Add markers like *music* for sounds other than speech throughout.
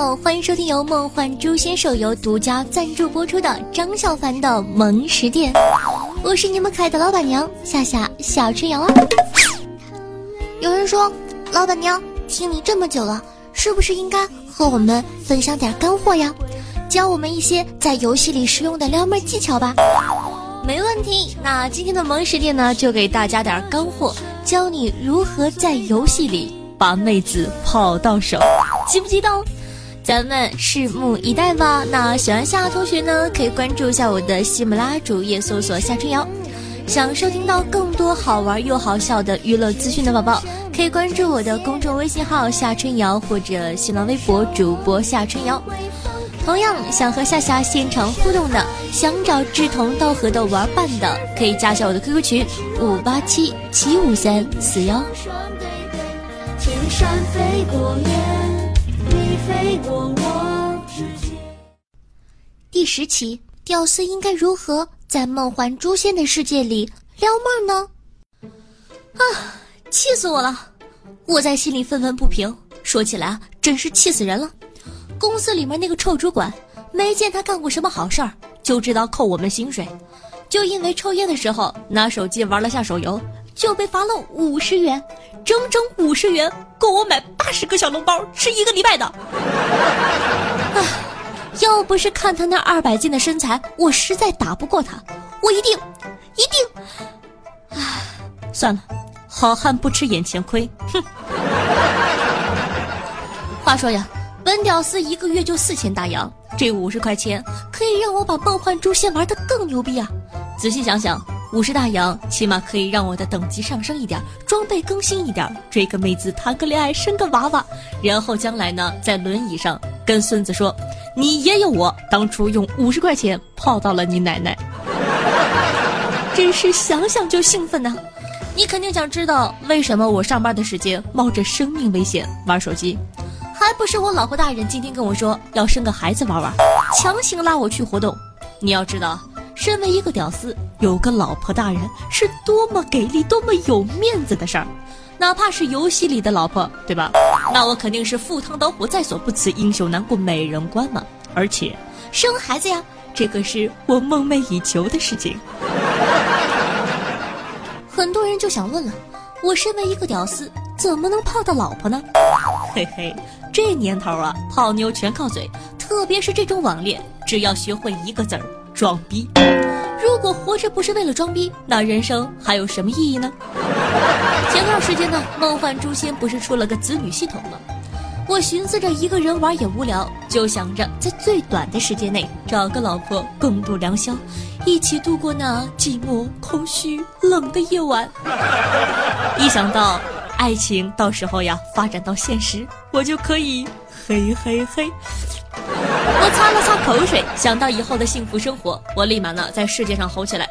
欢迎收听由梦幻诛仙手游独家赞助播出的张小凡的萌食店，我是你们可爱的老板娘夏夏小春瑶啊。有人说，老板娘听你这么久了，是不是应该和我们分享点干货呀？教我们一些在游戏里实用的撩妹技巧吧。没问题，那今天的萌食店呢，就给大家点干货，教你如何在游戏里把妹子泡到手，激不激动？咱们拭目以待吧。那喜欢夏同学呢，可以关注一下我的喜马拉雅主页，搜索夏春瑶。想收听到更多好玩又好笑的娱乐资讯的宝宝，可以关注我的公众微信号夏春瑶或者新浪微博主播夏春瑶。同样想和夏夏现场互动的，想找志同道合的玩伴的，可以加一下我的 QQ 群五八七七五三四幺。飞过我指尖第十期，屌丝应该如何在梦幻诛仙的世界里撩妹呢？啊，气死我了！我在心里愤愤不平。说起来啊，真是气死人了。公司里面那个臭主管，没见他干过什么好事儿，就知道扣我们薪水。就因为抽烟的时候拿手机玩了下手游，就被罚了五十元，整整五十元，够我买八十个小笼包吃一个礼拜的。啊，要不是看他那二百斤的身材，我实在打不过他，我一定，一定。唉，算了，好汉不吃眼前亏。哼。话说呀。本屌丝一个月就四千大洋，这五十块钱可以让我把梦幻诛仙玩得更牛逼啊！仔细想想，五十大洋起码可以让我的等级上升一点，装备更新一点，追个妹子，谈个恋爱，生个娃娃，然后将来呢，在轮椅上跟孙子说：“你爷爷我当初用五十块钱泡到了你奶奶。” *laughs* 真是想想就兴奋呐！你肯定想知道为什么我上班的时间冒着生命危险玩手机。还不是我老婆大人今天跟我说要生个孩子玩玩，强行拉我去活动。你要知道，身为一个屌丝，有个老婆大人是多么给力、多么有面子的事儿。哪怕是游戏里的老婆，对吧？那我肯定是赴汤蹈火在所不辞，英雄难过美人关嘛。而且，生孩子呀，这可是我梦寐以求的事情。很多人就想问了，我身为一个屌丝，怎么能泡到老婆呢？嘿嘿。这年头啊，泡妞全靠嘴，特别是这种网恋，只要学会一个字儿——装逼。如果活着不是为了装逼，那人生还有什么意义呢？前段时间呢，梦幻诛仙不是出了个子女系统吗？我寻思着一个人玩也无聊，就想着在最短的时间内找个老婆共度良宵，一起度过那寂寞、空虚、冷的夜晚。*laughs* 一想到……爱情到时候呀，发展到现实，我就可以嘿嘿嘿。我擦了擦口水，想到以后的幸福生活，我立马呢在世界上吼起来：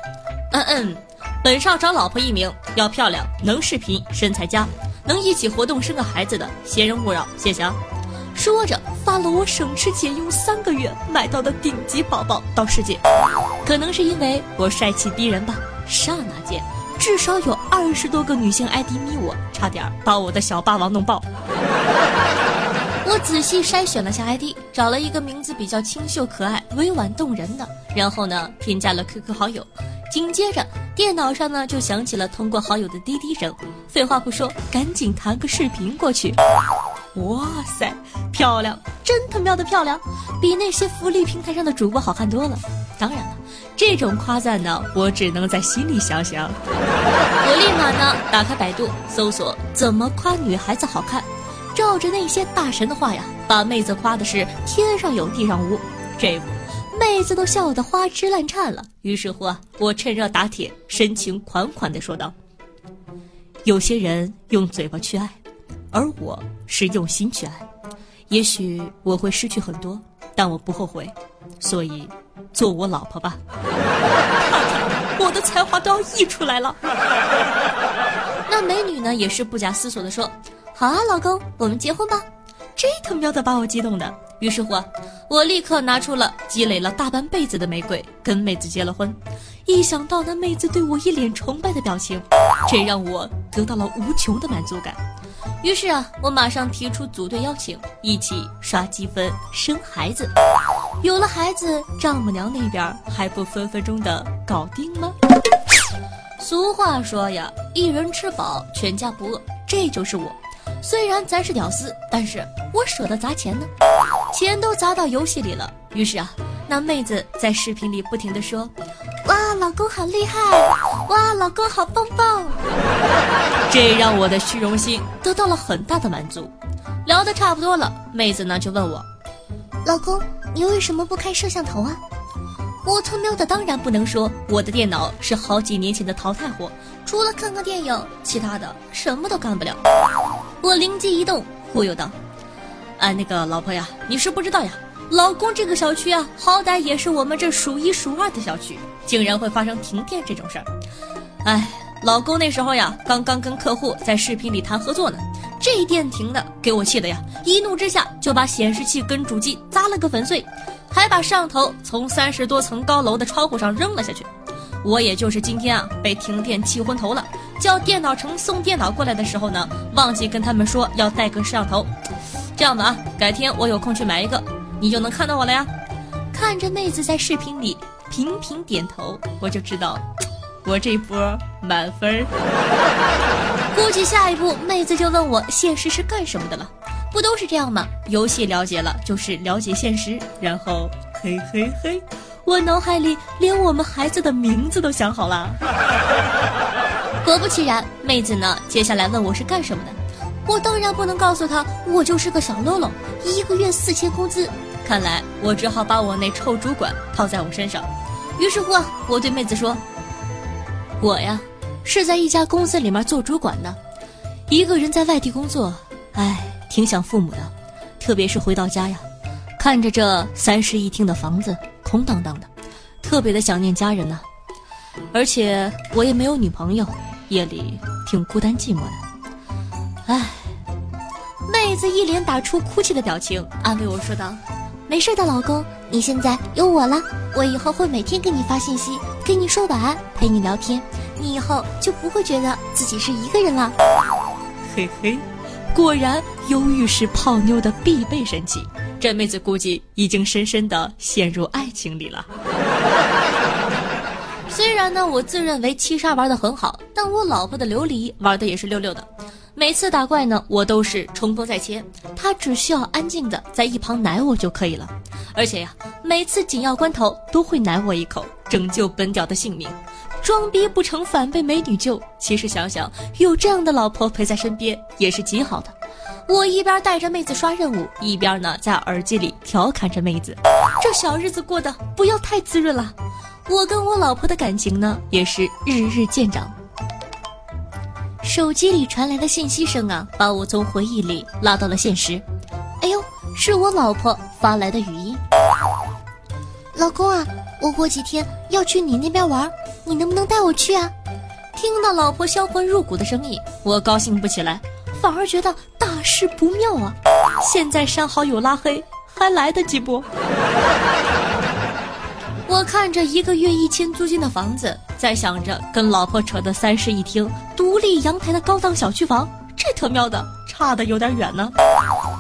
嗯嗯，本少找老婆一名，要漂亮，能视频，身材佳，能一起活动，生个孩子的，闲人勿扰，谢谢啊！说着发了我省吃俭用三个月买到的顶级宝宝到世界。可能是因为我帅气逼人吧，刹那间。至少有二十多个女性 ID 迷我，差点把我的小霸王弄爆。我仔细筛选了下 ID，找了一个名字比较清秀可爱、委婉动人的，然后呢添加了 QQ 好友。紧接着电脑上呢就响起了通过好友的滴滴声。废话不说，赶紧弹个视频过去。哇塞，漂亮，真他喵的漂亮，比那些福利平台上的主播好看多了。当然了。这种夸赞呢，我只能在心里想想。*laughs* 我立马呢打开百度，搜索怎么夸女孩子好看，照着那些大神的话呀，把妹子夸的是天上有地上无。这不，妹子都笑得花枝乱颤了。于是乎啊，我趁热打铁，深情款款地说道：“有些人用嘴巴去爱，而我是用心去爱。也许我会失去很多，但我不后悔。所以。”做我老婆吧，*laughs* 我的才华都要溢出来了。那美女呢，也是不假思索的说：“好啊，老公，我们结婚吧。”这他喵的把我激动的。于是乎，我立刻拿出了积累了大半辈子的玫瑰，跟妹子结了婚。一想到那妹子对我一脸崇拜的表情，这让我得到了无穷的满足感。于是啊，我马上提出组队邀请，一起刷积分生孩子。有了孩子，丈母娘那边还不分分钟的搞定吗？俗话说呀，一人吃饱，全家不饿，这就是我。虽然咱是屌丝，但是我舍得砸钱呢，钱都砸到游戏里了。于是啊，那妹子在视频里不停的说：“哇，老公好厉害！哇，老公好棒棒！”这让我的虚荣心得到了很大的满足。聊得差不多了，妹子呢就问我：“老公，你为什么不开摄像头啊？”我他喵的当然不能说我的电脑是好几年前的淘汰货，除了看看电影，其他的什么都干不了。我灵机一动，忽悠道：“哎，那个老婆呀，你是不知道呀，老公这个小区啊，好歹也是我们这数一数二的小区，竟然会发生停电这种事儿。哎，老公那时候呀，刚刚跟客户在视频里谈合作呢，这电停的，给我气的呀，一怒之下就把显示器跟主机砸了个粉碎，还把摄像头从三十多层高楼的窗户上扔了下去。我也就是今天啊，被停电气昏头了。”叫电脑城送电脑过来的时候呢，忘记跟他们说要带个摄像头。这样吧啊，改天我有空去买一个，你就能看到我了呀。看着妹子在视频里频频点头，我就知道我这波满分。*laughs* 估计下一步妹子就问我现实是干什么的了，不都是这样吗？游戏了解了就是了解现实，然后嘿嘿嘿，我脑海里连我们孩子的名字都想好了。*laughs* 果不其然，妹子呢，接下来问我是干什么的，我当然不能告诉她我就是个小喽啰，一个月四千工资。看来我只好把我那臭主管套在我身上。于是乎啊，我对妹子说：“我呀，是在一家公司里面做主管的，一个人在外地工作，哎，挺想父母的，特别是回到家呀，看着这三室一厅的房子空荡荡的，特别的想念家人呐。而且我也没有女朋友。”夜里挺孤单寂寞的，唉，妹子一脸打出哭泣的表情，安慰我说道：“没事的，老公，你现在有我了，我以后会每天给你发信息，跟你说晚安，陪你聊天，你以后就不会觉得自己是一个人了。”嘿嘿，果然忧郁是泡妞的必备神器，这妹子估计已经深深的陷入爱情里了。*laughs* 虽然呢，我自认为七杀玩的很好，但我老婆的琉璃玩的也是溜溜的。每次打怪呢，我都是冲锋在前，她只需要安静的在一旁奶我就可以了。而且呀，每次紧要关头都会奶我一口，拯救本屌的性命。装逼不成反被美女救。其实想想，有这样的老婆陪在身边也是极好的。我一边带着妹子刷任务，一边呢在耳机里调侃着妹子，这小日子过得不要太滋润了。我跟我老婆的感情呢，也是日日渐长。手机里传来的信息声啊，把我从回忆里拉到了现实。哎呦，是我老婆发来的语音。老公啊，我过几天要去你那边玩，你能不能带我去啊？听到老婆销魂入骨的声音，我高兴不起来，反而觉得大事不妙啊！现在删好友拉黑还来得及不？*laughs* 我看着一个月一千租金的房子，在想着跟老婆扯的三室一厅、独立阳台的高档小区房，这特喵的差的有点远呢。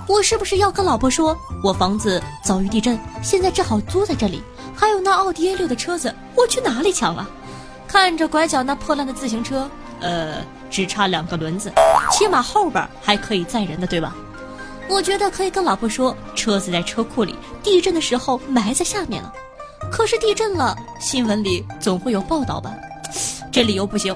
我是不是要跟老婆说，我房子遭遇地震，现在正好租在这里？还有那奥迪 A 六的车子，我去哪里抢啊？看着拐角那破烂的自行车，呃，只差两个轮子，起码后边还可以载人的，对吧？我觉得可以跟老婆说，车子在车库里，地震的时候埋在下面了。可是地震了，新闻里总会有报道吧？这理由不行。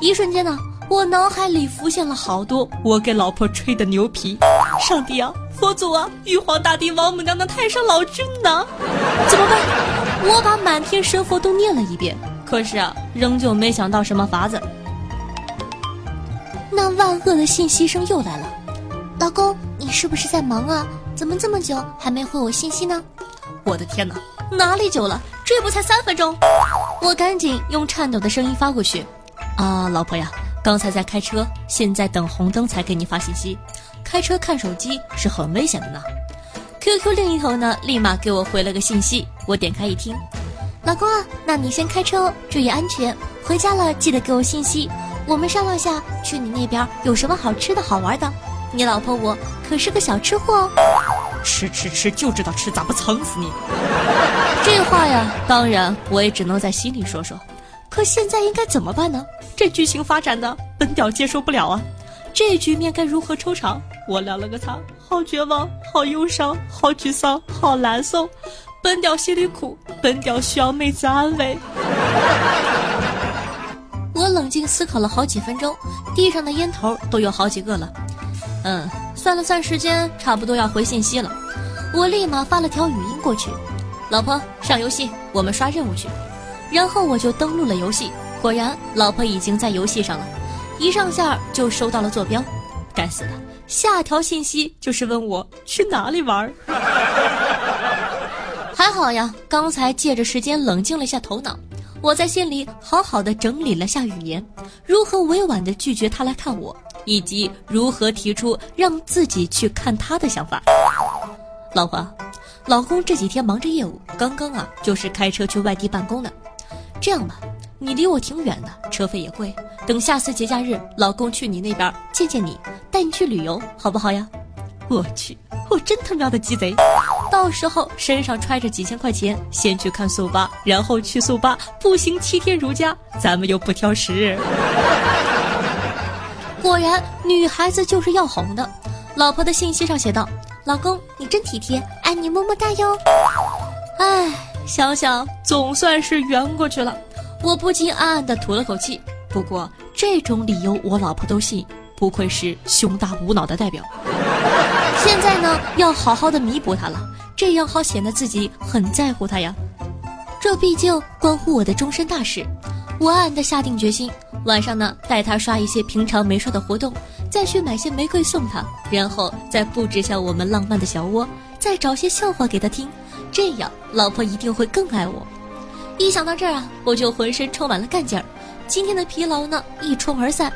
一瞬间呢，我脑海里浮现了好多我给老婆吹的牛皮。上帝啊，佛祖啊，玉皇大帝、王母娘娘、太上老君呢？怎么办？我把满天神佛都念了一遍，可是啊，仍旧没想到什么法子。那万恶的信息声又来了，老公，你是不是在忙啊？怎么这么久还没回我信息呢？我的天哪！哪里久了？这不才三分钟！我赶紧用颤抖的声音发过去：“啊，老婆呀，刚才在开车，现在等红灯才给你发信息。开车看手机是很危险的呢。”QQ 另一头呢，立马给我回了个信息。我点开一听：“老公啊，那你先开车哦，注意安全。回家了记得给我信息。我们商量下去你那边有什么好吃的好玩的。”你老婆我可是个小吃货哦。吃吃吃，就知道吃，咋不撑死你？这话呀，当然我也只能在心里说说。可现在应该怎么办呢？这剧情发展的本屌接受不了啊！这局面该如何收场？我聊了个擦，好绝望，好忧伤，好沮丧，好难受。本屌心里苦，本屌需要妹子安慰。我冷静思考了好几分钟，地上的烟头都有好几个了。嗯，算了算时间，差不多要回信息了。我立马发了条语音过去：“老婆，上游戏，我们刷任务去。”然后我就登录了游戏，果然老婆已经在游戏上了，一上线就收到了坐标。该死的，下条信息就是问我去哪里玩。*laughs* 还好呀，刚才借着时间冷静了一下头脑，我在心里好好的整理了下语言，如何委婉的拒绝他来看我，以及如何提出让自己去看他的想法。老婆，老公这几天忙着业务，刚刚啊就是开车去外地办公的。这样吧，你离我挺远的，车费也贵。等下次节假日，老公去你那边见见你，带你去旅游，好不好呀？我去，我真他喵的鸡贼！到时候身上揣着几千块钱，先去看速八，然后去速八，步行七天如家，咱们又不挑食。*laughs* 果然，女孩子就是要哄的。老婆的信息上写道：“老公，你真体贴，爱你么么哒哟。”哎。想想总算是圆过去了，我不禁暗暗的吐了口气。不过这种理由我老婆都信，不愧是胸大无脑的代表。现在呢，要好好的弥补他了，这样好显得自己很在乎他呀。这毕竟关乎我的终身大事，我暗暗的下定决心，晚上呢带他刷一些平常没刷的活动，再去买些玫瑰送他，然后再布置下我们浪漫的小窝，再找些笑话给他听。这样，老婆一定会更爱我。一想到这儿啊，我就浑身充满了干劲儿。今天的疲劳呢，一冲而散。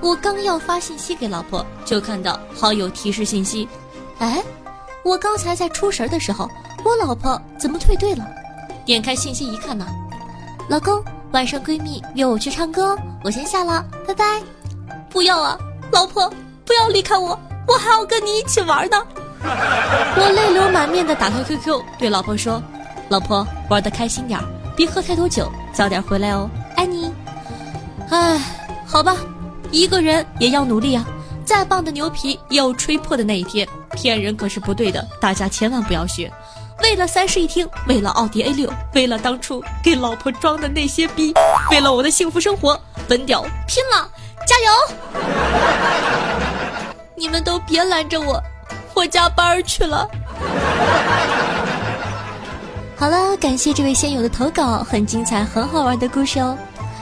我刚要发信息给老婆，就看到好友提示信息。哎，我刚才在出神的时候，我老婆怎么退队了？点开信息一看呢，老公，晚上闺蜜约我去唱歌，我先下了，拜拜。不要啊，老婆，不要离开我，我还要跟你一起玩呢。我泪流满面的打开 QQ，对老婆说：“老婆，玩的开心点别喝太多酒，早点回来哦，爱你。”唉，好吧，一个人也要努力啊！再棒的牛皮也有吹破的那一天，骗人可是不对的，大家千万不要学。为了三室一厅，为了奥迪 A 六，为了当初给老婆装的那些逼，为了我的幸福生活，本屌拼了，加油！你们都别拦着我。我加班去了。好了，感谢这位仙友的投稿，很精彩，很好玩的故事哦。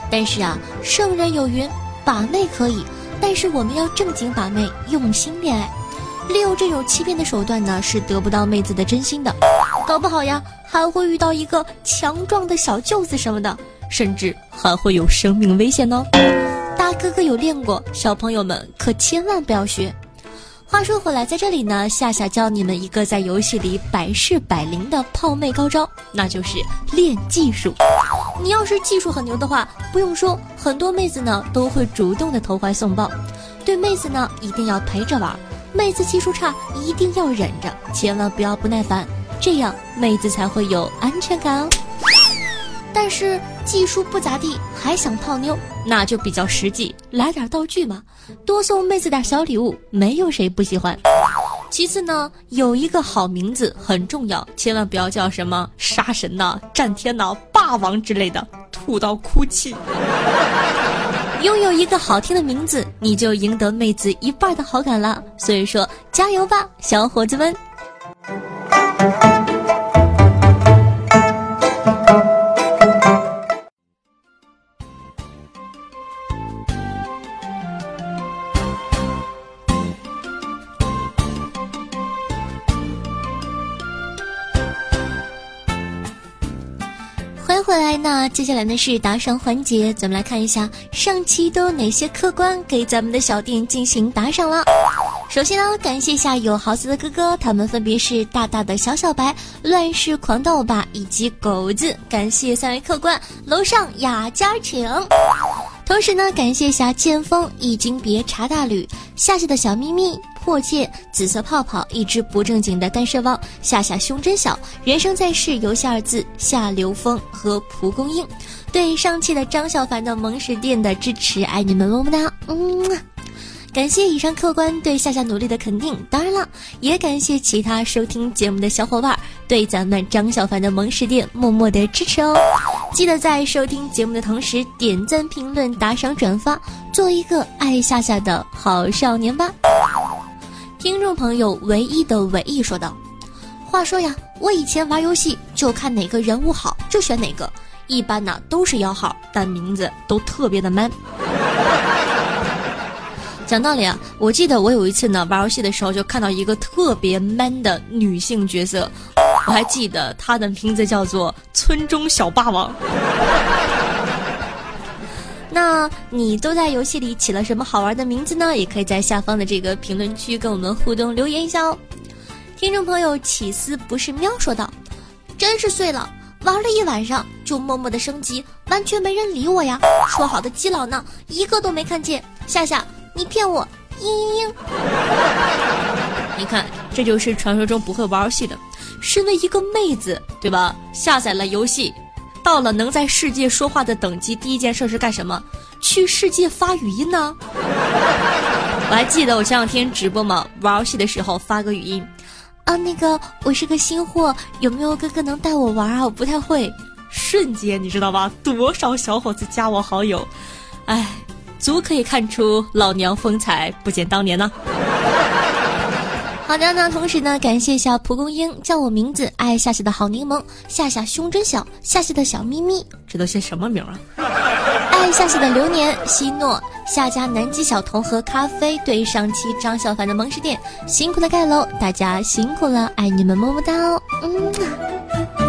但是啊，圣人有云，把妹可以，但是我们要正经把妹，用心恋爱。利用这种欺骗的手段呢，是得不到妹子的真心的，搞不好呀，还会遇到一个强壮的小舅子什么的，甚至还会有生命危险呢。大哥哥有练过，小朋友们可千万不要学。话说回来，在这里呢，夏夏教你们一个在游戏里百试百灵的泡妹高招，那就是练技术。你要是技术很牛的话，不用说，很多妹子呢都会主动的投怀送抱。对妹子呢，一定要陪着玩；妹子技术差，一定要忍着，千万不要不耐烦，这样妹子才会有安全感哦。但是技术不咋地，还想泡妞，那就比较实际，来点道具嘛，多送妹子点小礼物，没有谁不喜欢。其次呢，有一个好名字很重要，千万不要叫什么杀神呐、战天呐、霸王之类的，土到哭泣。拥有一个好听的名字，你就赢得妹子一半的好感了。所以说，加油吧，小伙子们！回来呢，接下来呢是打赏环节，咱们来看一下上期都有哪些客官给咱们的小店进行打赏了。首先呢，感谢一下有豪子的哥哥，他们分别是大大的小小白、乱世狂斗吧以及狗子，感谢三位客官。楼上雅家请。同时呢，感谢一下剑锋、易经别、茶大吕、夏夏的小咪咪、破戒、紫色泡泡、一只不正经的单身汪、夏夏胸真小、人生在世、游戏二字、夏流风和蒲公英。对上期的张小凡的萌食店的支持，爱你们么么哒！嗯。感谢以上客官对夏夏努力的肯定，当然了，也感谢其他收听节目的小伙伴对咱们张小凡的萌食店默默的支持哦。记得在收听节目的同时点赞、评论、打赏、转发，做一个爱夏夏的好少年吧。听众朋友唯一的唯一说道：“话说呀，我以前玩游戏就看哪个人物好就选哪个，一般呢都是摇号，但名字都特别的 man。”讲道理啊，我记得我有一次呢玩游戏的时候，就看到一个特别 man 的女性角色，我还记得她的名字叫做村中小霸王。*laughs* 那你都在游戏里起了什么好玩的名字呢？也可以在下方的这个评论区跟我们互动留言一下哦。听众朋友起司不是喵说道：“真是碎了，玩了一晚上就默默的升级，完全没人理我呀！说好的基佬呢，一个都没看见。夏夏。”你骗我，嘤嘤嘤！*laughs* 你看，这就是传说中不会玩游戏的。身为一个妹子，对吧？下载了游戏，到了能在世界说话的等级，第一件事是干什么？去世界发语音呢？*laughs* 我还记得我前两天直播嘛，玩游戏的时候发个语音，啊，那个我是个新货，有没有哥哥能带我玩啊？我不太会。瞬间你知道吧？多少小伙子加我好友，哎。足可以看出老娘风采不减当年呢。好的，那同时呢，感谢一下蒲公英，叫我名字，爱夏夏的好柠檬，夏夏胸真小，夏夏的小咪咪，这都些什么名啊？爱夏夏的流年，希诺，夏家南极小童和咖啡，对上期张小凡的萌食店，辛苦的盖楼，大家辛苦了，爱你们么么哒哦，嗯。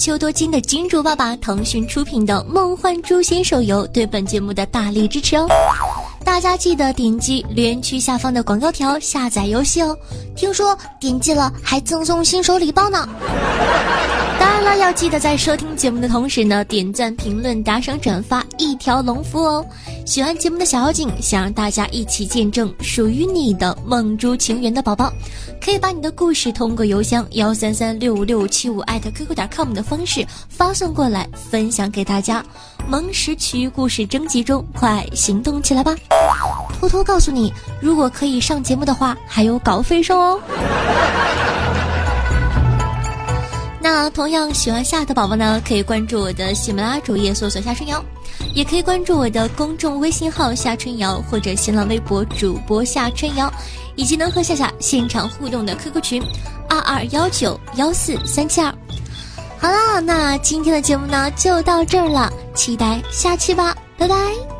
邱多金的金主爸爸，腾讯出品的《梦幻诛仙》手游对本节目的大力支持哦！大家记得点击留言区下方的广告条下载游戏哦。听说点击了还赠送新手礼包呢！*laughs* 当然了，要记得在收听节目的同时呢，点赞、评论、打赏、转发一条龙服务哦。喜欢节目的小妖精，想让大家一起见证属于你的梦珠情缘的宝宝。可以把你的故事通过邮箱幺三三六五六七五艾特 qq 点 com 的方式发送过来，分享给大家。萌时奇遇故事征集中，快行动起来吧！偷偷告诉你，如果可以上节目的话，还有稿费收哦。那同样喜欢夏的宝宝呢，可以关注我的喜马拉主页，搜索夏春瑶，也可以关注我的公众微信号夏春瑶，或者新浪微博主播夏春瑶。以及能和夏夏现场互动的 QQ 群，二二幺九幺四三七二。好了，那今天的节目呢就到这儿了，期待下期吧，拜拜。